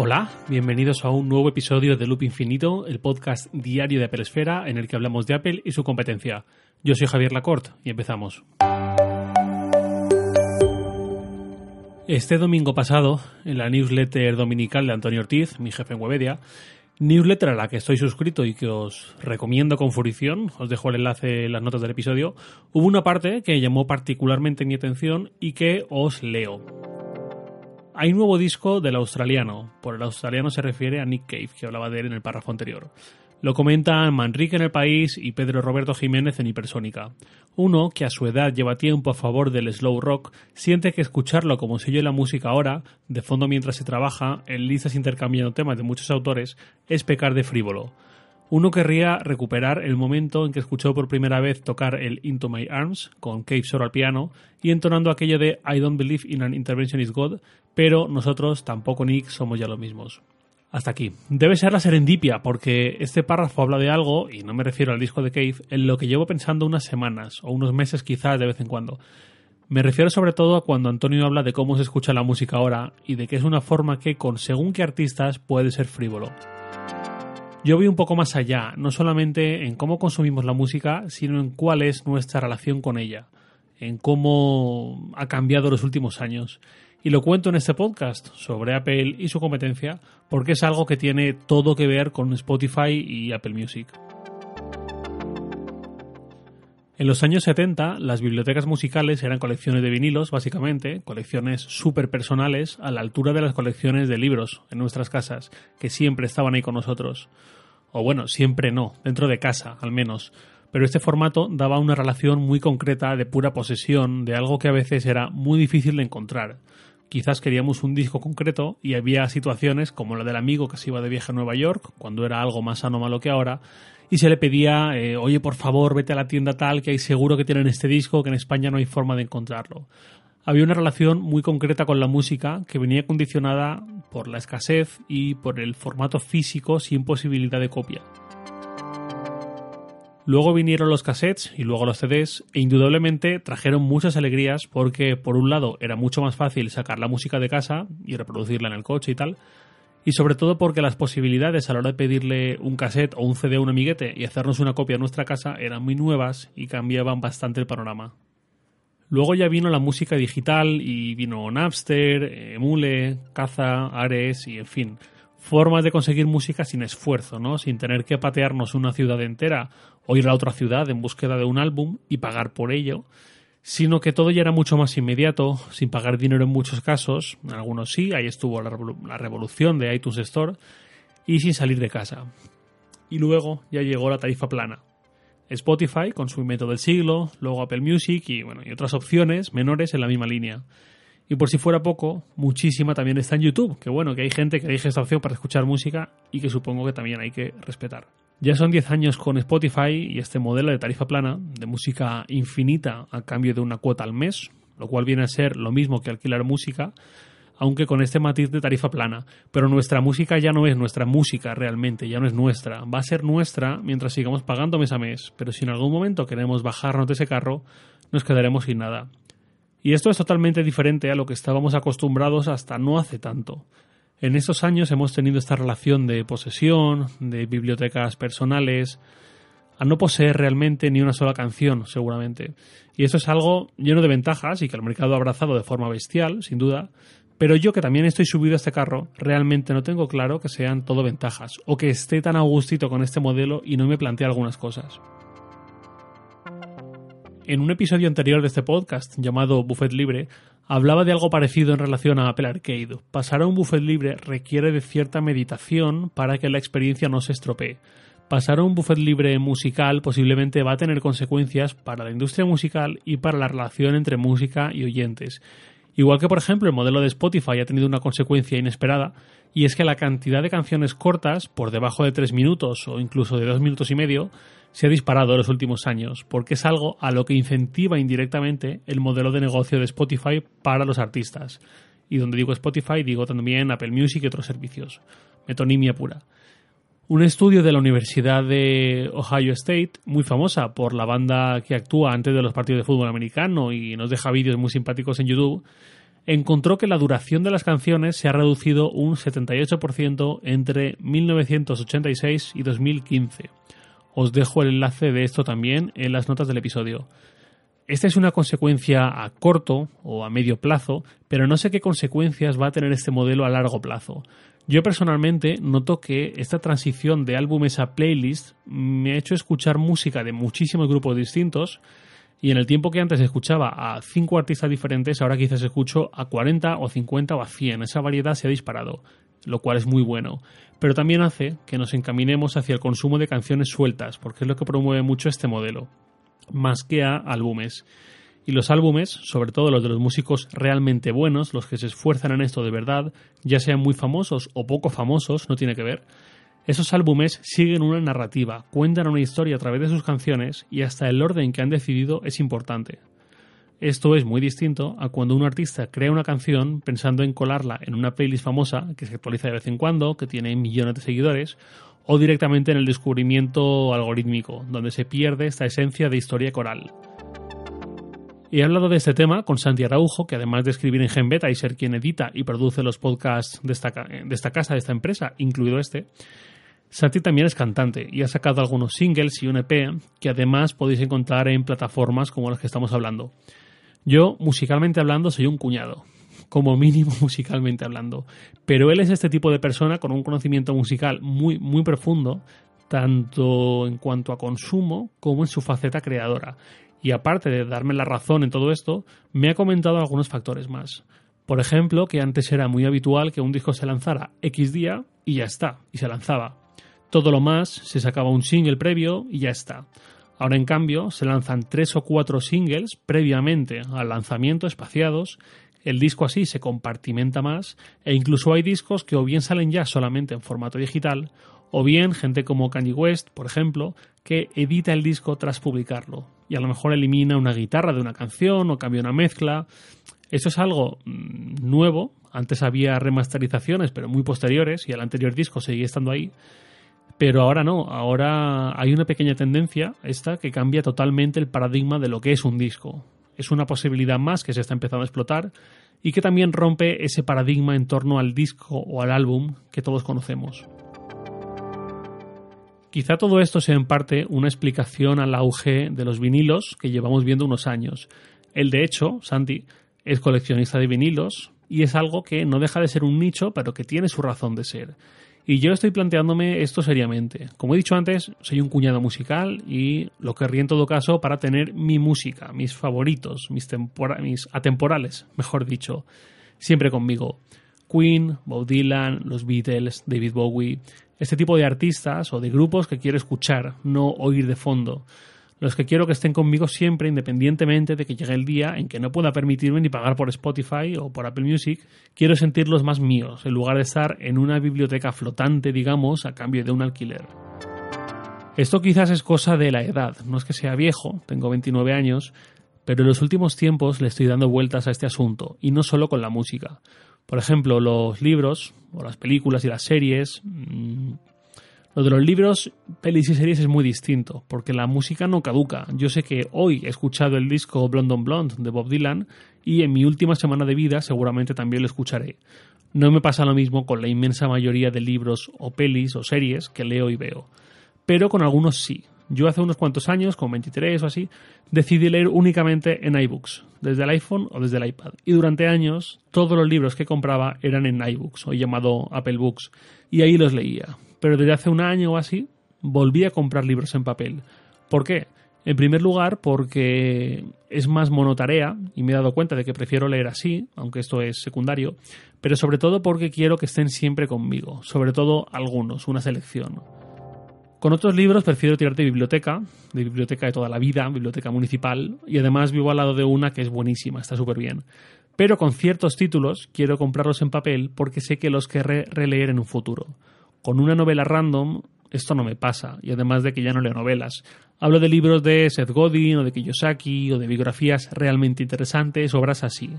Hola, bienvenidos a un nuevo episodio de Loop Infinito, el podcast diario de Apple Esfera en el que hablamos de Apple y su competencia. Yo soy Javier Lacorte y empezamos. Este domingo pasado, en la newsletter dominical de Antonio Ortiz, mi jefe en Webedia, newsletter a la que estoy suscrito y que os recomiendo con furición, os dejo el enlace en las notas del episodio, hubo una parte que llamó particularmente mi atención y que os leo. Hay un nuevo disco del australiano, por el australiano se refiere a Nick Cave, que hablaba de él en el párrafo anterior. Lo comentan Manrique en El País y Pedro Roberto Jiménez en Hipersónica. Uno, que a su edad lleva tiempo a favor del slow rock, siente que escucharlo como se oye la música ahora, de fondo mientras se trabaja, en listas intercambiando temas de muchos autores, es pecar de frívolo. Uno querría recuperar el momento en que escuchó por primera vez tocar el Into My Arms con Cave solo al piano y entonando aquello de I don't believe in an intervention is God, pero nosotros tampoco Nick somos ya los mismos. Hasta aquí. Debe ser la serendipia, porque este párrafo habla de algo, y no me refiero al disco de Cave, en lo que llevo pensando unas semanas, o unos meses quizás de vez en cuando. Me refiero sobre todo a cuando Antonio habla de cómo se escucha la música ahora, y de que es una forma que, con según qué artistas, puede ser frívolo. Yo voy un poco más allá, no solamente en cómo consumimos la música, sino en cuál es nuestra relación con ella, en cómo ha cambiado los últimos años y lo cuento en este podcast sobre Apple y su competencia porque es algo que tiene todo que ver con Spotify y Apple Music. En los años 70, las bibliotecas musicales eran colecciones de vinilos, básicamente, colecciones súper personales a la altura de las colecciones de libros en nuestras casas, que siempre estaban ahí con nosotros. O bueno, siempre no, dentro de casa, al menos. Pero este formato daba una relación muy concreta de pura posesión de algo que a veces era muy difícil de encontrar quizás queríamos un disco concreto y había situaciones como la del amigo que se iba de viaje a Nueva York, cuando era algo más anómalo que ahora, y se le pedía, eh, oye, por favor, vete a la tienda tal, que hay seguro que tienen este disco, que en España no hay forma de encontrarlo. Había una relación muy concreta con la música que venía condicionada por la escasez y por el formato físico sin posibilidad de copia. Luego vinieron los cassettes y luego los CDs e indudablemente trajeron muchas alegrías porque por un lado era mucho más fácil sacar la música de casa y reproducirla en el coche y tal, y sobre todo porque las posibilidades a la hora de pedirle un cassette o un CD a un amiguete y hacernos una copia en nuestra casa eran muy nuevas y cambiaban bastante el panorama. Luego ya vino la música digital y vino Napster, Emule, Caza, Ares y en fin, formas de conseguir música sin esfuerzo, ¿no? Sin tener que patearnos una ciudad entera o ir a otra ciudad en búsqueda de un álbum y pagar por ello, sino que todo ya era mucho más inmediato, sin pagar dinero en muchos casos, en algunos sí, ahí estuvo la, revolución de iTunes Store, y sin salir de casa. Y luego ya llegó la tarifa plana. Spotify con su método del siglo, luego Apple Music y bueno, y otras opciones menores en la misma línea. Y por si fuera poco, muchísima también está en YouTube, que bueno, que hay gente que elige esta opción para escuchar música y que supongo que también hay que respetar. Ya son 10 años con Spotify y este modelo de tarifa plana, de música infinita a cambio de una cuota al mes, lo cual viene a ser lo mismo que alquilar música, aunque con este matiz de tarifa plana. Pero nuestra música ya no es nuestra música realmente, ya no es nuestra. Va a ser nuestra mientras sigamos pagando mes a mes, pero si en algún momento queremos bajarnos de ese carro, nos quedaremos sin nada. Y esto es totalmente diferente a lo que estábamos acostumbrados hasta no hace tanto. En estos años hemos tenido esta relación de posesión, de bibliotecas personales, a no poseer realmente ni una sola canción, seguramente. Y esto es algo lleno de ventajas y que el mercado ha abrazado de forma bestial, sin duda, pero yo que también estoy subido a este carro, realmente no tengo claro que sean todo ventajas, o que esté tan a gustito con este modelo y no me plantee algunas cosas. En un episodio anterior de este podcast, llamado Buffet Libre, hablaba de algo parecido en relación a Apple Arcade. Pasar a un buffet libre requiere de cierta meditación para que la experiencia no se estropee. Pasar a un buffet libre musical posiblemente va a tener consecuencias para la industria musical y para la relación entre música y oyentes. Igual que, por ejemplo, el modelo de Spotify ha tenido una consecuencia inesperada, y es que la cantidad de canciones cortas, por debajo de tres minutos o incluso de dos minutos y medio, se ha disparado en los últimos años, porque es algo a lo que incentiva indirectamente el modelo de negocio de Spotify para los artistas. Y donde digo Spotify, digo también Apple Music y otros servicios. Metonimia pura. Un estudio de la Universidad de Ohio State, muy famosa por la banda que actúa antes de los partidos de fútbol americano y nos deja vídeos muy simpáticos en YouTube, encontró que la duración de las canciones se ha reducido un 78% entre 1986 y 2015. Os dejo el enlace de esto también en las notas del episodio. Esta es una consecuencia a corto o a medio plazo, pero no sé qué consecuencias va a tener este modelo a largo plazo. Yo personalmente noto que esta transición de álbumes a playlist me ha hecho escuchar música de muchísimos grupos distintos y en el tiempo que antes escuchaba a cinco artistas diferentes, ahora quizás escucho a 40 o 50 o a 100. Esa variedad se ha disparado, lo cual es muy bueno. Pero también hace que nos encaminemos hacia el consumo de canciones sueltas, porque es lo que promueve mucho este modelo más que a álbumes. Y los álbumes, sobre todo los de los músicos realmente buenos, los que se esfuerzan en esto de verdad, ya sean muy famosos o poco famosos, no tiene que ver, esos álbumes siguen una narrativa, cuentan una historia a través de sus canciones y hasta el orden que han decidido es importante. Esto es muy distinto a cuando un artista crea una canción pensando en colarla en una playlist famosa que se actualiza de vez en cuando, que tiene millones de seguidores, o directamente en el descubrimiento algorítmico, donde se pierde esta esencia de historia coral. He hablado de este tema con Santi Araujo, que además de escribir en Genbeta y ser quien edita y produce los podcasts de esta, de esta casa, de esta empresa, incluido este, Santi también es cantante y ha sacado algunos singles y un EP que además podéis encontrar en plataformas como las que estamos hablando. Yo, musicalmente hablando, soy un cuñado como mínimo musicalmente hablando. Pero él es este tipo de persona con un conocimiento musical muy, muy profundo, tanto en cuanto a consumo como en su faceta creadora. Y aparte de darme la razón en todo esto, me ha comentado algunos factores más. Por ejemplo, que antes era muy habitual que un disco se lanzara X día y ya está, y se lanzaba. Todo lo más se sacaba un single previo y ya está. Ahora, en cambio, se lanzan tres o cuatro singles previamente al lanzamiento espaciados el disco así se compartimenta más e incluso hay discos que o bien salen ya solamente en formato digital o bien gente como Kanye West, por ejemplo, que edita el disco tras publicarlo y a lo mejor elimina una guitarra de una canción o cambia una mezcla. Esto es algo mm, nuevo, antes había remasterizaciones pero muy posteriores y el anterior disco seguía estando ahí. Pero ahora no, ahora hay una pequeña tendencia, esta, que cambia totalmente el paradigma de lo que es un disco es una posibilidad más que se está empezando a explotar y que también rompe ese paradigma en torno al disco o al álbum que todos conocemos. Quizá todo esto sea en parte una explicación al auge de los vinilos que llevamos viendo unos años. Él, de hecho, Santi, es coleccionista de vinilos y es algo que no deja de ser un nicho, pero que tiene su razón de ser. Y yo estoy planteándome esto seriamente. Como he dicho antes, soy un cuñado musical y lo querría en todo caso para tener mi música, mis favoritos, mis, mis atemporales, mejor dicho, siempre conmigo. Queen, Bob Dylan, los Beatles, David Bowie, este tipo de artistas o de grupos que quiero escuchar, no oír de fondo los que quiero que estén conmigo siempre, independientemente de que llegue el día en que no pueda permitirme ni pagar por Spotify o por Apple Music, quiero sentirlos más míos, en lugar de estar en una biblioteca flotante, digamos, a cambio de un alquiler. Esto quizás es cosa de la edad, no es que sea viejo, tengo 29 años, pero en los últimos tiempos le estoy dando vueltas a este asunto, y no solo con la música. Por ejemplo, los libros, o las películas y las series, mm, lo de los libros, pelis y series es muy distinto, porque la música no caduca. Yo sé que hoy he escuchado el disco Blonde on Blonde de Bob Dylan y en mi última semana de vida seguramente también lo escucharé. No me pasa lo mismo con la inmensa mayoría de libros o pelis o series que leo y veo. Pero con algunos sí. Yo hace unos cuantos años, con 23 o así, decidí leer únicamente en iBooks, desde el iPhone o desde el iPad. Y durante años todos los libros que compraba eran en iBooks, o llamado Apple Books, y ahí los leía pero desde hace un año o así volví a comprar libros en papel. ¿Por qué? En primer lugar, porque es más monotarea y me he dado cuenta de que prefiero leer así, aunque esto es secundario, pero sobre todo porque quiero que estén siempre conmigo, sobre todo algunos, una selección. Con otros libros prefiero tirar de biblioteca, de biblioteca de toda la vida, biblioteca municipal, y además vivo al lado de una que es buenísima, está súper bien. Pero con ciertos títulos quiero comprarlos en papel porque sé que los querré releer en un futuro. Con una novela random esto no me pasa, y además de que ya no leo novelas. Hablo de libros de Seth Godin o de Kiyosaki o de biografías realmente interesantes, obras así.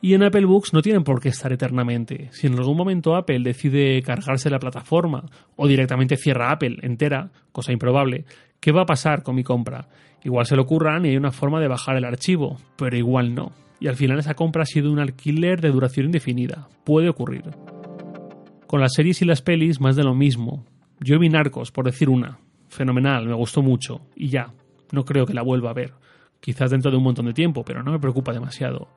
Y en Apple Books no tienen por qué estar eternamente. Si en algún momento Apple decide cargarse la plataforma o directamente cierra Apple entera, cosa improbable, ¿qué va a pasar con mi compra? Igual se lo ocurran y hay una forma de bajar el archivo, pero igual no. y al final esa compra ha sido un alquiler de duración indefinida. Puede ocurrir. Con las series y las pelis, más de lo mismo. Yo vi Narcos, por decir una. Fenomenal, me gustó mucho. Y ya, no creo que la vuelva a ver. Quizás dentro de un montón de tiempo, pero no me preocupa demasiado.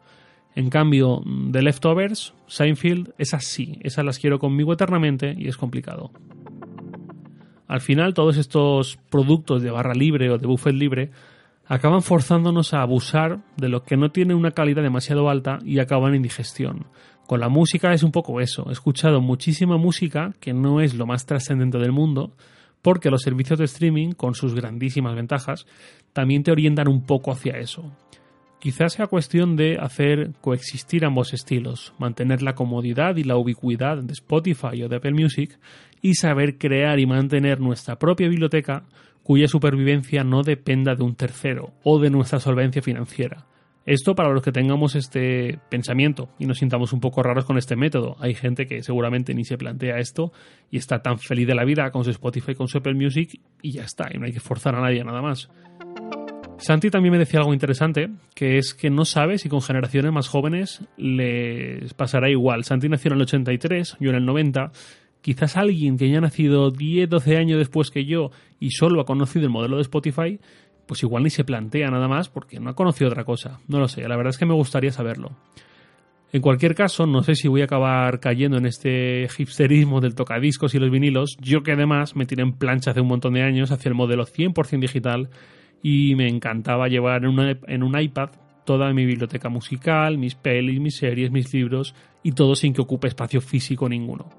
En cambio, The Leftovers, Seinfeld, esas sí, esas las quiero conmigo eternamente y es complicado. Al final, todos estos productos de barra libre o de buffet libre acaban forzándonos a abusar de lo que no tiene una calidad demasiado alta y acaban en digestión. Con la música es un poco eso. He escuchado muchísima música que no es lo más trascendente del mundo, porque los servicios de streaming, con sus grandísimas ventajas, también te orientan un poco hacia eso. Quizás sea cuestión de hacer coexistir ambos estilos, mantener la comodidad y la ubicuidad de Spotify o de Apple Music y saber crear y mantener nuestra propia biblioteca cuya supervivencia no dependa de un tercero o de nuestra solvencia financiera. Esto para los que tengamos este pensamiento y nos sintamos un poco raros con este método. Hay gente que seguramente ni se plantea esto y está tan feliz de la vida con su Spotify, con su Apple Music y ya está, y no hay que forzar a nadie nada más. Santi también me decía algo interesante, que es que no sabe si con generaciones más jóvenes les pasará igual. Santi nació en el 83, yo en el 90. Quizás alguien que haya nacido 10, 12 años después que yo y solo ha conocido el modelo de Spotify, pues igual ni se plantea nada más porque no ha conocido otra cosa. No lo sé, la verdad es que me gustaría saberlo. En cualquier caso, no sé si voy a acabar cayendo en este hipsterismo del tocadiscos y los vinilos, yo que además me tiré en plancha hace un montón de años hacia el modelo 100% digital y me encantaba llevar en, un iPad toda mi biblioteca musical, mis pelis, mis series, mis libros y todo sin que ocupe espacio físico ninguno.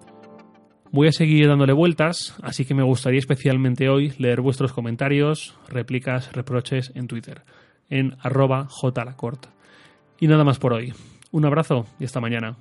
Voy a seguir dándole vueltas, así que me gustaría especialmente hoy leer vuestros comentarios, réplicas, reproches en Twitter, en arroba jlacort. Y nada más por hoy. Un abrazo y hasta mañana.